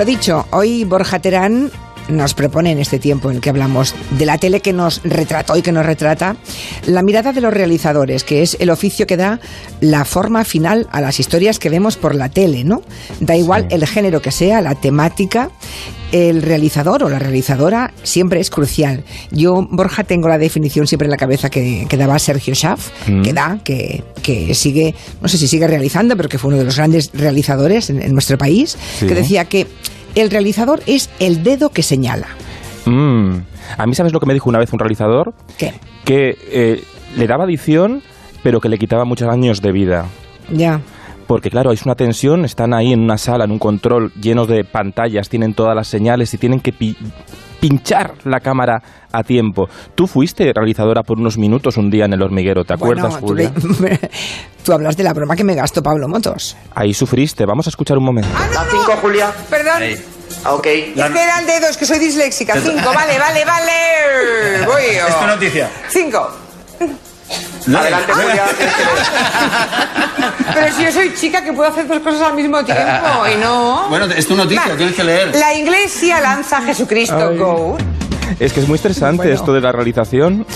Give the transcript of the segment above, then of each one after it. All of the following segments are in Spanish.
Lo dicho, hoy Borja Terán nos propone en este tiempo en el que hablamos de la tele que nos retrató y que nos retrata, la mirada de los realizadores, que es el oficio que da la forma final a las historias que vemos por la tele, ¿no? Da igual el género que sea, la temática, el realizador o la realizadora siempre es crucial. Yo, Borja, tengo la definición siempre en la cabeza que, daba Sergio Schaff, mm. que da, que, sigue, no sé si sigue realizando, pero que fue uno de los grandes realizadores en, nuestro país, que decía que el realizador es el dedo que señala. Mm. A mí, ¿sabes lo que me dijo una vez un realizador? ¿Qué? Que eh, le daba adición, pero que le quitaba muchos años de vida. Ya porque claro, es una tensión, están ahí en una sala, en un control lleno de pantallas, tienen todas las señales y tienen que pinchar la cámara a tiempo. Tú fuiste realizadora por unos minutos un día en el hormiguero, ¿te acuerdas, Julia? Tú, hablas de la broma que me gastó Pablo Motos. Ahí sufriste, vamos a escuchar un momento. Ah, cinco, Julia. Perdón. Ah, ok. Es que eran dedos, que soy disléxica. Cinco, vale, vale, vale. Voy yo. Es tu noticia. Cinco. Adelante, Julia. Pero si yo soy chica que puedo hacer dos cosas al mismo tiempo y no. Bueno, es tu noticia, tienes que leer. La iglesia lanza a Jesucristo Go. Es que es muy estresante esto de la realización.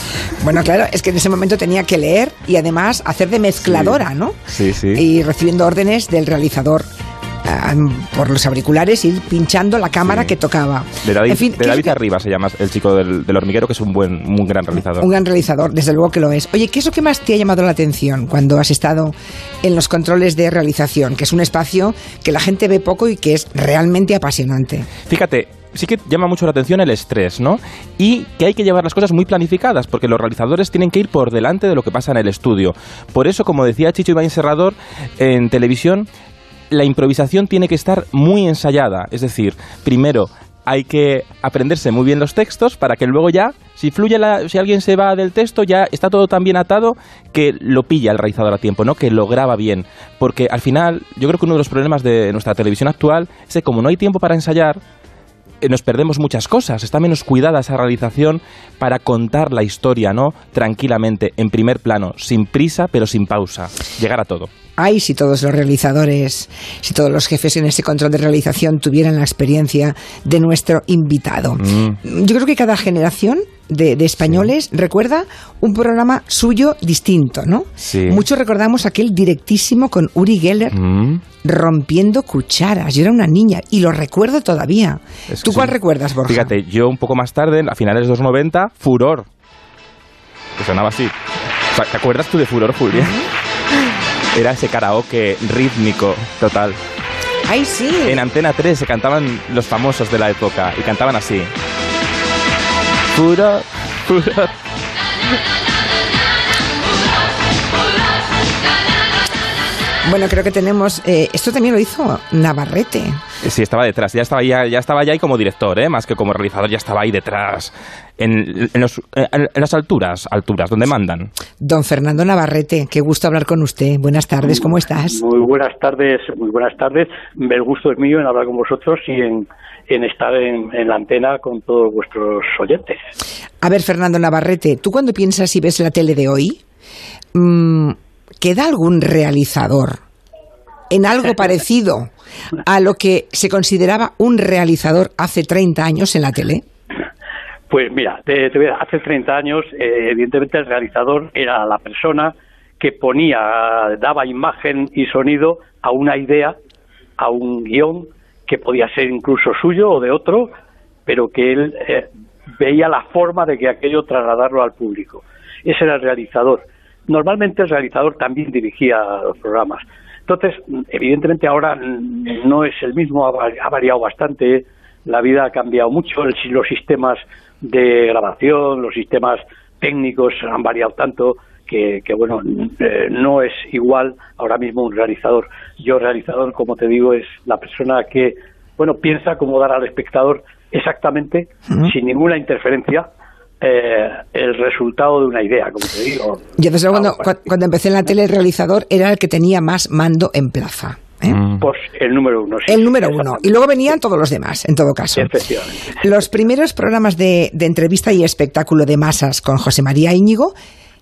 Bueno, claro, es que en ese momento tenía que leer y además hacer de mezcladora, ¿no? Sí, sí. Y recibiendo órdenes del realizador por los auriculares ir pinchando la cámara que tocaba. De David, Arriba se llama el chico del, hormiguero, que es un buen, un gran realizador. Un gran realizador, desde luego que lo es. Oye, ¿qué es lo que más te ha llamado la atención cuando has estado en los controles de realización? Que es un espacio que la gente ve poco y que es realmente apasionante. Fíjate, sí que llama mucho la atención el estrés, ¿no? Y que hay que llevar las cosas muy planificadas, porque los realizadores tienen que ir por delante de lo que pasa en el estudio. Por eso, como decía Chicho Iván Serrador, en televisión la improvisación tiene que estar muy ensayada. Es decir, primero hay que aprenderse muy bien los textos para que luego ya, si fluye la, si alguien se va del texto, ya está todo tan bien atado que lo pilla el realizador a tiempo, ¿no? Que lo graba bien. Porque al final, yo creo que uno de los problemas de nuestra televisión actual es que como no hay tiempo para ensayar, eh, nos perdemos muchas cosas. Está menos cuidada esa realización para contar la historia, ¿no? Tranquilamente, en primer plano, sin prisa, pero sin pausa. Llegar a todo. Ay, si todos los realizadores, si todos los jefes en este control de realización tuvieran la experiencia de nuestro invitado. Mm. Yo creo que cada generación de, españoles recuerda un programa suyo distinto, ¿no? Sí. Muchos recordamos aquel directísimo con Uri Geller mm. rompiendo cucharas. Yo era una niña y lo recuerdo todavía. ¿Tú cuál recuerdas, Borja? Fíjate, yo un poco más tarde, a finales de los 90, Furor. Que sonaba así. ¿Te acuerdas tú de Furor, Julia? Era ese karaoke rítmico total. ¡Ay, sí! En Antena 3 se cantaban los famosos de la época y cantaban así. Pura, pura. Bueno, creo que tenemos. Eh, esto también lo hizo Navarrete. Sí, estaba detrás. Ya estaba, ya, ya estaba ya ahí como director, ¿eh? más que como realizador, ya estaba ahí detrás. En, las alturas, alturas, donde mandan. Don Fernando Navarrete, qué gusto hablar con usted. Buenas tardes, ¿cómo estás? Muy buenas tardes, muy buenas tardes. El gusto es mío en hablar con vosotros y en, estar en, la antena con todos vuestros oyentes. A ver, Fernando Navarrete, ¿tú cuando piensas y ves la tele de hoy, mmm, ¿queda algún realizador en algo parecido a lo que se consideraba un realizador hace 30 años en la tele? Pues mira, hace 30 años, eh, evidentemente el realizador era la persona que ponía, daba imagen y sonido a una idea, a un guion que podía ser incluso suyo o de otro, pero que él eh, veía la forma de que aquello trasladarlo al público. Ese era el realizador. Normalmente el realizador también dirigía los programas. Entonces, evidentemente ahora no es el mismo, ha variado bastante, la vida ha cambiado mucho, los sistemas de grabación, los sistemas técnicos han variado tanto que, bueno, eh, no es igual ahora mismo un realizador. Yo realizador, como te digo, es la persona que, bueno, piensa cómo dar al espectador exactamente, sin ninguna interferencia, eh, el resultado de una idea, como te digo. Yo desde cuando, cuando empecé en la tele, el realizador era el que tenía más mando en plaza. ¿eh? Mm. Pues el número uno. el número uno. Y luego venían todos los demás, en todo caso. Efectivamente. Los primeros programas de, entrevista y espectáculo de masas con José María Íñigo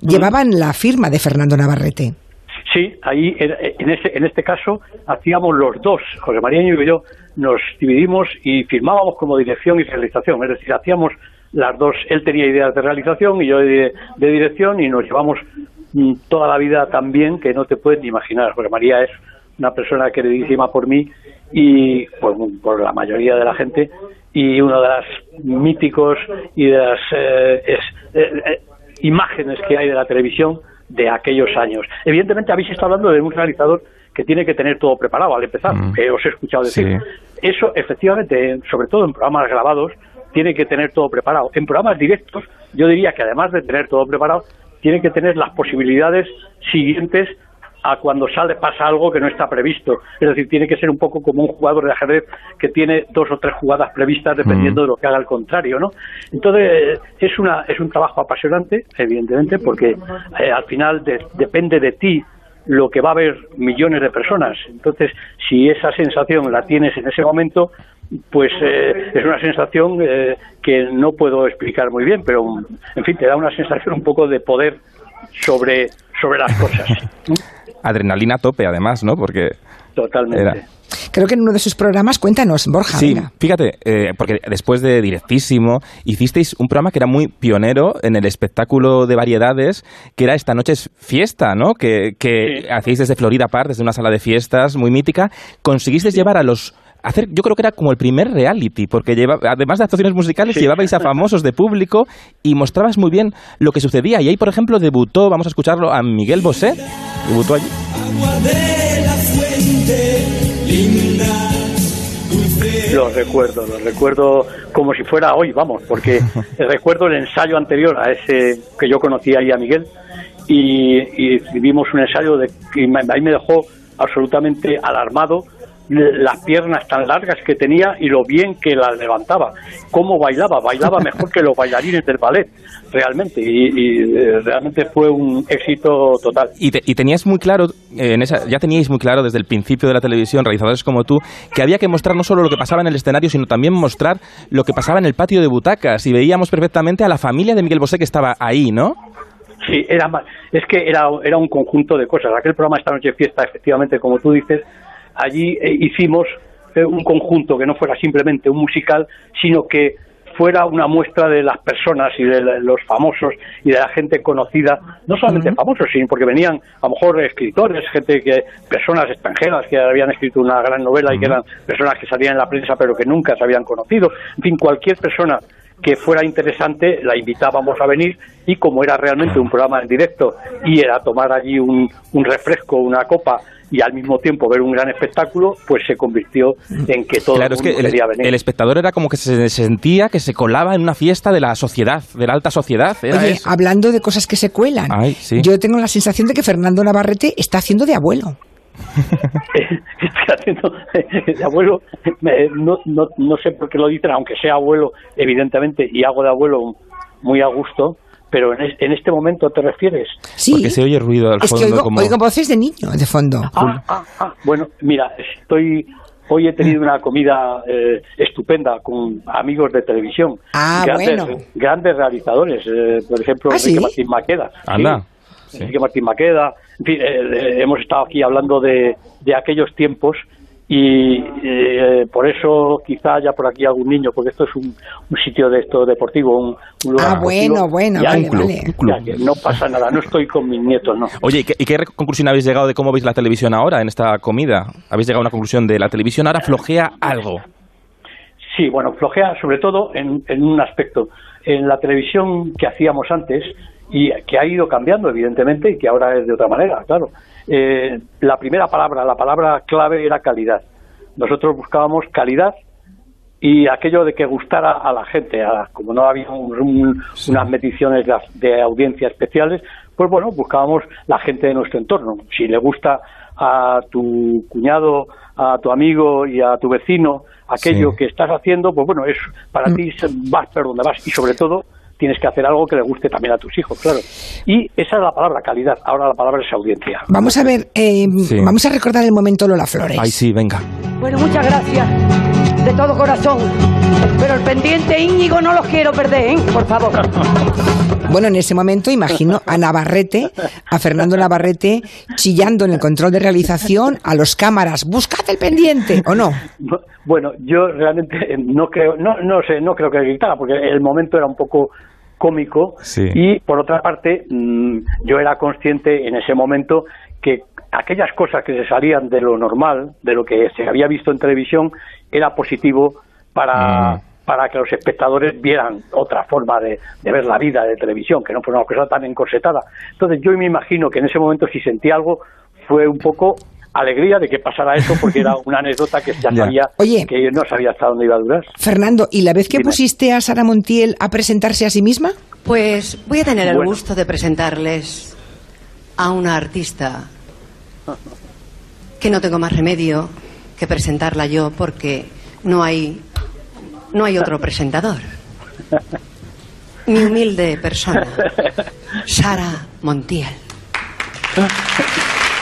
llevaban la firma de Fernando Navarrete. Sí, ahí en, ese, en este caso hacíamos los dos, José María y yo nos dividimos y firmábamos como dirección y realización, es decir, hacíamos las dos, él tenía ideas de realización y yo de, de dirección y nos llevamos mm, toda la vida tan bien que no te puedes ni imaginar, José María es una persona queridísima por mí y por, por la mayoría de la gente y uno de los míticos y de las eh, es- eh, eh, imágenes que hay de la televisión de aquellos años. Evidentemente habéis estado hablando de un realizador que tiene que tener todo preparado al empezar, Mm. que os he escuchado decir. Sí. Eso, efectivamente, sobre todo en programas grabados, tiene que tener todo preparado. En programas directos, yo diría que además de tener todo preparado, tiene que tener las posibilidades siguientes a cuando sale pasa algo que no está previsto. Es decir, tiene que ser un poco como un jugador de ajedrez que tiene dos o tres jugadas previstas dependiendo de lo que haga el contrario, ¿no? Entonces, es una es un trabajo apasionante, evidentemente, porque eh, al final de- depende de ti lo que va a ver millones de personas. Entonces, si esa sensación la tienes en ese momento, pues eh, es una sensación eh, que no puedo explicar muy bien, pero en fin, te da una sensación un poco de poder sobre, sobre las cosas. Adrenalina a tope, además, ¿no? Porque Totalmente. Era- Creo que en uno de sus programas, cuéntanos, Borja, Sí, venga. fíjate, eh, porque después de Directísimo hicisteis un programa que era muy pionero en el espectáculo de variedades, que era Esta noche es fiesta, ¿no? Que, que Sí. hacéis desde Florida Park, desde una sala de fiestas muy mítica. Conseguisteis llevar a los... Hacer, yo creo que era como el primer reality, porque lleva, además de actuaciones musicales, Sí. llevabais a famosos de público y mostrabas muy bien lo que sucedía. Y ahí, por ejemplo, debutó, vamos a escucharlo, a Miguel Bosé. Debutó allí. Los recuerdo, los recuerdo como si fuera hoy, vamos, porque recuerdo el ensayo anterior a ese que yo conocía ahí a Miguel y, y vimos un ensayo de que ahí me dejó absolutamente alarmado las piernas tan largas que tenía y lo bien que las levantaba, cómo bailaba, bailaba mejor que los bailarines del ballet, realmente, y, y, eh, realmente fue un éxito total. Y, te- y tenías muy claro, eh, en esa, ya teníais muy claro desde el principio de la televisión, realizadores como tú, que había que mostrar no solo lo que pasaba en el escenario, sino también mostrar lo que pasaba en el patio de butacas. Y veíamos perfectamente a la familia de Miguel Bosé que estaba ahí, ¿no? Sí, era más, es que era, era un conjunto de cosas. Aquel programa Esta Noche Fiesta, efectivamente, como tú dices, allí eh, hicimos eh, un conjunto que no fuera simplemente un musical, sino que fuera una muestra de las personas y de los famosos y de la gente conocida, no solamente famosos, sino porque venían a lo mejor escritores, gente que, personas extranjeras que habían escrito una gran novela y que eran personas que salían en la prensa pero que nunca se habían conocido. En fin, cualquier persona que fuera interesante, la invitábamos a venir y como era realmente un programa en directo y era tomar allí un, un refresco, una copa y al mismo tiempo ver un gran espectáculo, pues se convirtió en que todo claro, el es mundo el, venir. el espectador era como que se sentía que se colaba en una fiesta de la sociedad, de la alta sociedad. Era Oye, eso. hablando de cosas que se cuelan, Ay, sí. yo tengo la sensación de que Fernando Navarrete está haciendo de abuelo. Estoy haciendo de abuelo, no, no, no sé por qué lo dicen, aunque sea abuelo, evidentemente, y hago de abuelo muy a gusto, pero en, es- en este momento te refieres. Sí, Porque se oye ruido al es fondo que oigo, como... oigo voces de niño de fondo. Ah, ah, ah. Bueno, mira, estoy hoy he tenido una comida eh, estupenda con amigos de televisión, Ah, grandes, bueno. grandes realizadores, eh, por ejemplo ¿Ah, Enrique sí? Martín Maqueda. Anda. Sí, Sí. Enrique Martín Maqueda. En fin, eh, eh, hemos estado aquí hablando de, de aquellos tiempos y eh, por eso quizá haya por aquí algún niño, porque esto es un, un sitio de esto deportivo, un, un lugar Ah, deportivo. bueno, bueno, Ya, vale, un club, vale. un club. ya que no pasa nada, no estoy con mis nietos, no. Oye, ¿y qué, y qué conclusión habéis llegado de cómo veis la televisión ahora en esta comida? ¿Habéis llegado a una conclusión de la televisión ahora flojea algo? Sí, bueno, flojea sobre todo en, en un aspecto. En la televisión que hacíamos antes y que ha ido cambiando, evidentemente, y que ahora es de otra manera, claro. eh, la primera palabra, la palabra clave era calidad. Nosotros buscábamos calidad y aquello de que gustara a la gente, a- como no había un- un- unas mediciones de, de audiencia especiales, pues bueno, buscábamos la gente de nuestro entorno. Si le gusta a tu cuñado, a tu amigo y a tu vecino aquello Sí. que estás haciendo, pues bueno, es para ti se- vas por donde vas y sobre todo tienes que hacer algo que le guste también a tus hijos, claro. Y esa es la palabra calidad, ahora la palabra es audiencia. Vamos a ver, eh, Sí. vamos a recordar el momento Lola Flores. Ay, sí, venga. Bueno, muchas gracias. De todo corazón. Pero el pendiente Íñigo no los quiero perder, ¿eh? Por favor. Bueno, en ese momento imagino a Navarrete, a Fernando Navarrete, chillando en el control de realización a los cámaras, buscad el pendiente, ¿o no? Bueno, yo realmente no creo, no, no sé, no creo que gritara, porque el momento era un poco cómico Sí. y por otra parte mm, yo era consciente en ese momento que aquellas cosas que se salían de lo normal, de lo que se había visto en televisión, era positivo para, Mm. para que los espectadores vieran otra forma de, de ver la vida de televisión, que no fuera una cosa tan encorsetada. Entonces yo me imagino que en ese momento si sentí algo fue un poco alegría de que pasara eso porque era una anécdota que ya Ya. sabía Oye. que no sabía hasta dónde iba a durar. Fernando, ¿y la vez que Dime. pusiste a Sara Montiel a presentarse a sí misma? Pues voy a tener el gusto de presentarles a una artista que no tengo más remedio que presentarla yo porque no hay no hay otro presentador. Mi humilde persona, Sara Montiel.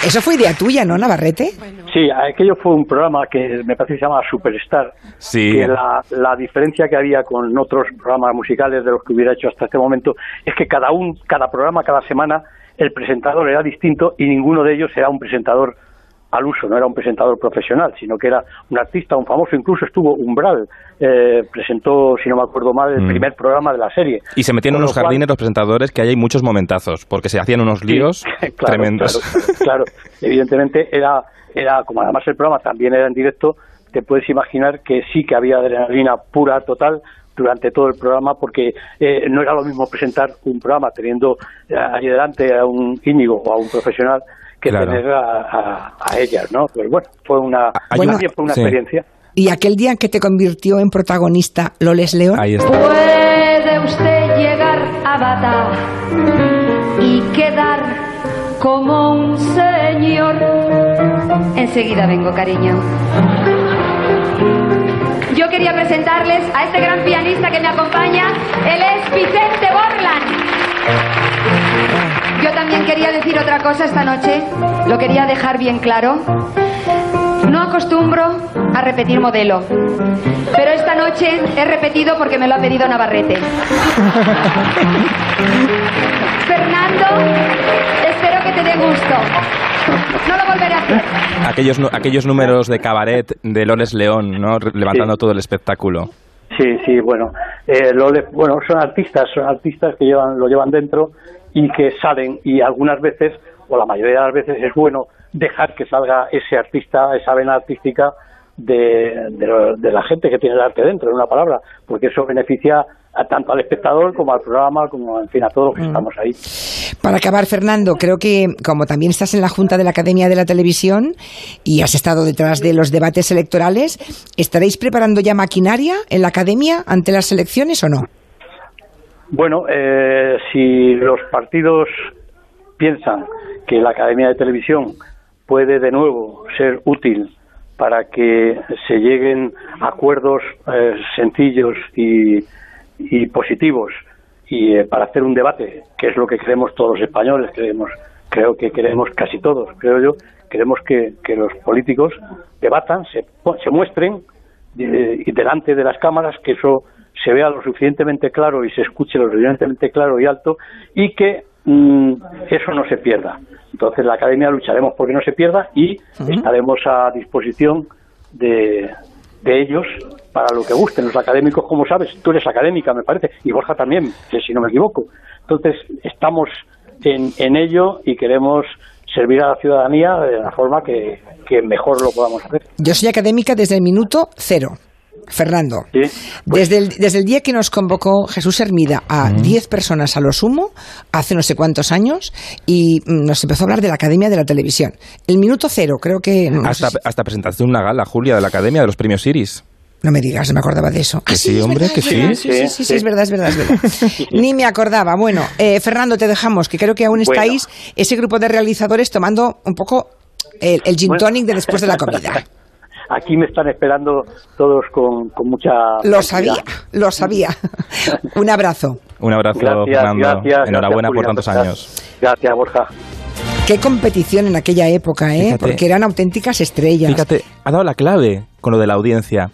Eso fue idea tuya, ¿no, Navarrete? Sí, aquello fue un programa que me parece que se llama Superstar. Sí. Que la, la diferencia que había con otros programas musicales de los que hubiera hecho hasta este momento es que cada un, cada programa, cada semana, el presentador era distinto y ninguno de ellos era un presentador al uso, no era un presentador profesional, sino que era un artista, un famoso, incluso estuvo Umbral, eh, presentó, si no me acuerdo mal, el Mm. primer programa de la serie. Y se metían en unos lo cual- jardines los presentadores que ahí hay muchos momentazos, porque se hacían unos líos Sí, claro, tremendos. Claro, claro. evidentemente era, era, como además el programa también era en directo, te puedes imaginar que sí que había adrenalina pura, total, durante todo el programa, porque eh, no era lo mismo presentar un programa teniendo eh, allí delante a un Íñigo o a un profesional que Claro. tener a, a- a ellas, ¿no? Pues bueno, fue una, Bueno, también fue una sí. experiencia. ¿Y aquel día en que te convirtió en protagonista Loles León? Ahí está. Puede usted llegar a Bata y quedar como un señor. Enseguida vengo, cariño. Yo quería presentarles a este gran pianista que me acompaña. Él es Vicente Borland. Yo también quería decir otra cosa esta noche. Lo quería dejar bien claro. No acostumbro a repetir modelo. Pero esta noche he repetido porque me lo ha pedido Navarrete. Fernando, espero que te dé gusto. No lo volveré a hacer. Aquellos, aquellos números de cabaret de Loles León, ¿no? Levantando Sí. todo el espectáculo. Sí, sí, bueno, eh, lo bueno, son artistas, son artistas que llevan, lo llevan dentro y que salen y algunas veces, o la mayoría de las veces es bueno dejar que salga ese artista, esa vena artística de, de, de la gente que tiene el arte dentro, en una palabra, porque eso beneficia a tanto al espectador como al programa, como en fin a todos los que estamos ahí. Para acabar, Fernando, creo que como también estás en la Junta de la Academia de la Televisión y has estado detrás de los debates electorales, ¿estaréis preparando ya maquinaria en la Academia ante las elecciones o no? Bueno, eh, si los partidos piensan que la Academia de Televisión puede de nuevo ser útil para que se lleguen a acuerdos eh, sencillos y, y positivos y eh, para hacer un debate, que es lo que queremos todos los españoles, creemos, creo que queremos casi todos, creo yo, queremos que, que los políticos debatan, se, se muestren eh, y delante de las cámaras, que eso se vea lo suficientemente claro y se escuche lo suficientemente claro y alto y que mm, eso no se pierda. Entonces la Academia lucharemos porque no se pierda y estaremos a disposición de, de ellos para lo que gusten. Los académicos, como sabes, tú eres académica, me parece, y Borja también, si no me equivoco. Entonces estamos en, en ello y queremos servir a la ciudadanía de la forma que, que mejor lo podamos hacer. Yo soy académica desde el minuto cero. Fernando, ¿sí? desde, el, desde el día que nos convocó Jesús Hermida a 10 personas a lo sumo, hace no sé cuántos años, y mm, nos empezó a hablar de la Academia de la Televisión. El minuto cero, creo que... No, sé Hasta, si- hasta presentaste una gala, Julia, de la Academia de los Premios Iris. no me digas, no me acordaba de eso. Que Ah, sí, es hombre, verdad, que sí. sí, sí, sí, sí, Sí, es verdad, es verdad, es verdad. Ni me acordaba. Bueno, eh, Fernando, te dejamos, que creo que aún Bueno. estáis ese grupo de realizadores tomando un poco el, el gin Bueno. tonic de después de la comida. Aquí me están esperando todos con, con mucha... Lo sabía, lo sabía. Un abrazo. Un abrazo, Gracias, Fernando. gracias. Enhorabuena gracias, por tantos gracias. años. Gracias, Borja. Qué competición en aquella época, ¿eh? Fíjate. Porque eran auténticas estrellas. Fíjate, ha dado la clave con lo de la audiencia.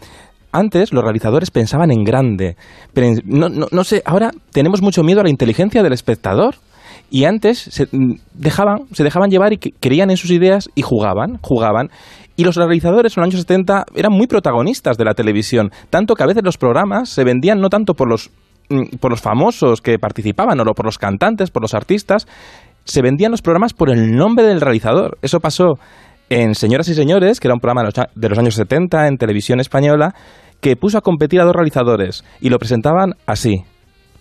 Antes los realizadores pensaban en grande, pero no, no- no sé, ahora tenemos mucho miedo a la inteligencia del espectador. Y antes se mm, dejaban, se dejaban llevar y que- creían en sus ideas y jugaban, jugaban. Y los realizadores en los años 70 eran muy protagonistas de la televisión, tanto que a veces los programas se vendían no tanto por los, mm, por los famosos que participaban, o por los cantantes, por los artistas, se vendían los programas por el nombre del realizador. Eso pasó en Señoras y Señores, que era un programa de los años 70 en televisión española, que puso a competir a dos realizadores y lo presentaban así.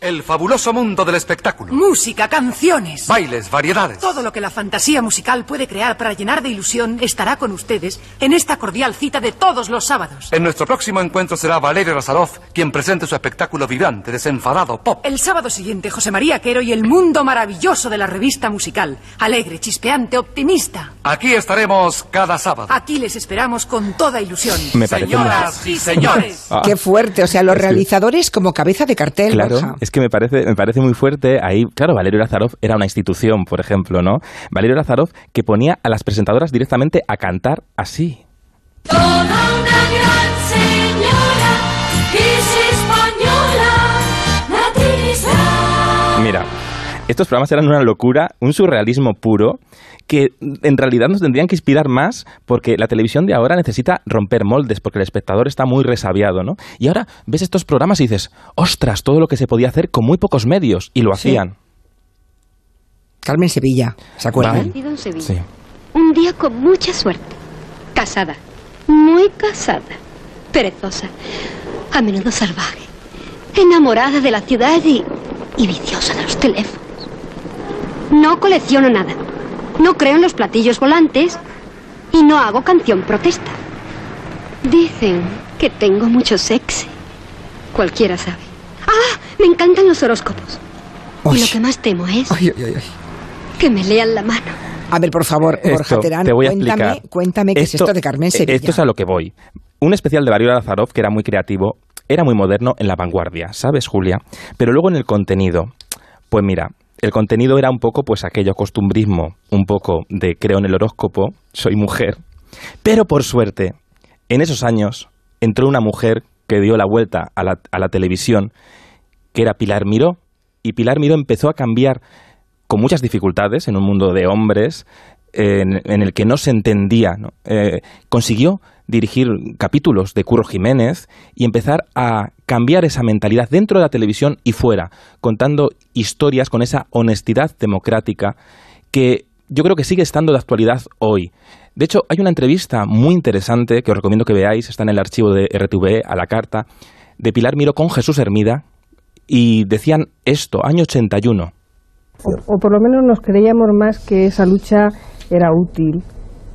El fabuloso mundo del espectáculo. Música, canciones. Bailes, variedades. Todo lo que la fantasía musical puede crear para llenar de ilusión estará con ustedes en esta cordial cita de todos los sábados. En nuestro próximo encuentro será Valerio Lazarov quien presente su espectáculo vibrante, desenfadado, pop. El sábado siguiente, José María Quero y el mundo maravilloso de la revista musical. Alegre, chispeante, optimista. Aquí estaremos cada sábado. Aquí les esperamos con toda ilusión. Me parece Señoras y señores. Ah. Qué fuerte, o sea, los Es que- realizadores como cabeza de cartel. Claro, Borja. es que me parece, me parece muy fuerte. Ahí, claro, Valerio Lazarov era una institución, por ejemplo, ¿no? Valerio Lazarov que ponía a las presentadoras directamente a cantar así. Estos programas eran una locura, un surrealismo puro, que en realidad nos tendrían que inspirar más porque la televisión de ahora necesita romper moldes, porque el espectador está muy resabiado, ¿no? Y ahora ves estos programas y dices, ostras, todo lo que se podía hacer con muy pocos medios, y lo Sí. hacían. Carmen Sevilla, ¿se acuerdan? Vale. Nacido en Sevilla. Sí. Un día con mucha suerte. Casada. Muy casada. Perezosa. A menudo salvaje. Enamorada de la ciudad y, y viciosa de los teléfonos. No colecciono nada. No creo en los platillos volantes y no hago canción protesta. Dicen que tengo mucho sexy. Cualquiera sabe. ¡Ah! Me encantan los horóscopos. Y lo que más temo es Ay, ay, ay. que me lean la mano. A ver, por favor, Borja Esto, Terán, te voy a cuéntame, explicar. cuéntame qué es esto de Carmen Sevilla. Esto es a lo que voy. Un especial de Valerio Lazarov, que era muy creativo, era muy moderno en la vanguardia, ¿sabes, Julia? Pero luego en el contenido, pues mira, el contenido era un poco, pues aquello costumbrismo, un poco de creo en el horóscopo, soy mujer. Pero por suerte, en esos años entró una mujer que dio la vuelta a la, televisión, que era Pilar Miró. Y Pilar Miró empezó a cambiar con muchas dificultades en un mundo de hombres en, el que no se entendía. Eh, consiguió dirigir capítulos de Curro Jiménez y empezar a cambiar esa mentalidad dentro de la televisión y fuera, contando historias con esa honestidad democrática que yo creo que sigue estando de actualidad hoy. De hecho, hay una entrevista muy interesante que os recomiendo que veáis, está en el archivo de RTV a la carta, de Pilar Miró con Jesús Hermida, y decían esto, año 81. O, o por lo menos nos creíamos más que esa lucha era útil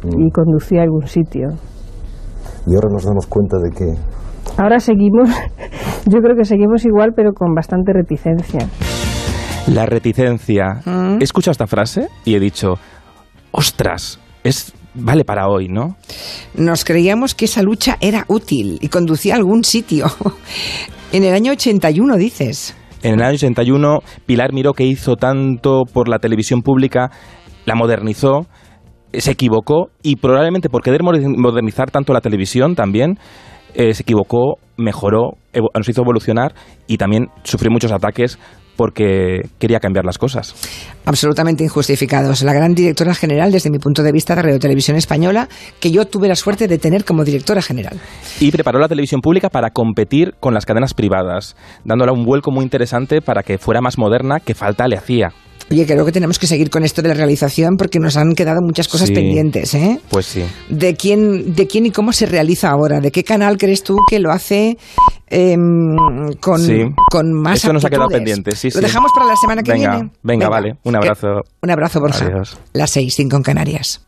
y conducía a algún sitio. Y ahora nos damos cuenta de que Ahora seguimos, yo creo que seguimos igual, pero con bastante reticencia. La reticencia. He escuchado esta frase y he dicho, ostras, es vale para hoy, ¿no? Nos creíamos que esa lucha era útil y conducía a algún sitio. en el año 81, dices. En el año 81, Pilar Miró, que hizo tanto por la televisión pública, la modernizó, se equivocó y probablemente por querer moder- modernizar tanto la televisión también, eh, se equivocó, mejoró, nos hizo evolucionar y también sufrió muchos ataques porque quería cambiar las cosas. Absolutamente injustificados. La gran directora general, desde mi punto de vista, de Radio Televisión Española, que yo tuve la suerte de tener como directora general. y preparó la televisión pública para competir con las cadenas privadas, dándola un vuelco muy interesante para que fuera más moderna, que falta le hacía. Oye, creo que tenemos que seguir con esto de la realización porque nos han quedado muchas cosas Sí. pendientes, ¿eh? Pues sí. ¿De quién, ¿De quién y cómo se realiza ahora? ¿De qué canal crees tú que lo hace em, con, Sí. con más Eso nos ha quedado pendiente, sí, Lo dejamos para la semana que Venga, viene. venga, vale. Un Que- abrazo. Un abrazo, Borja. Adiós. Las seis, cinco en Canarias.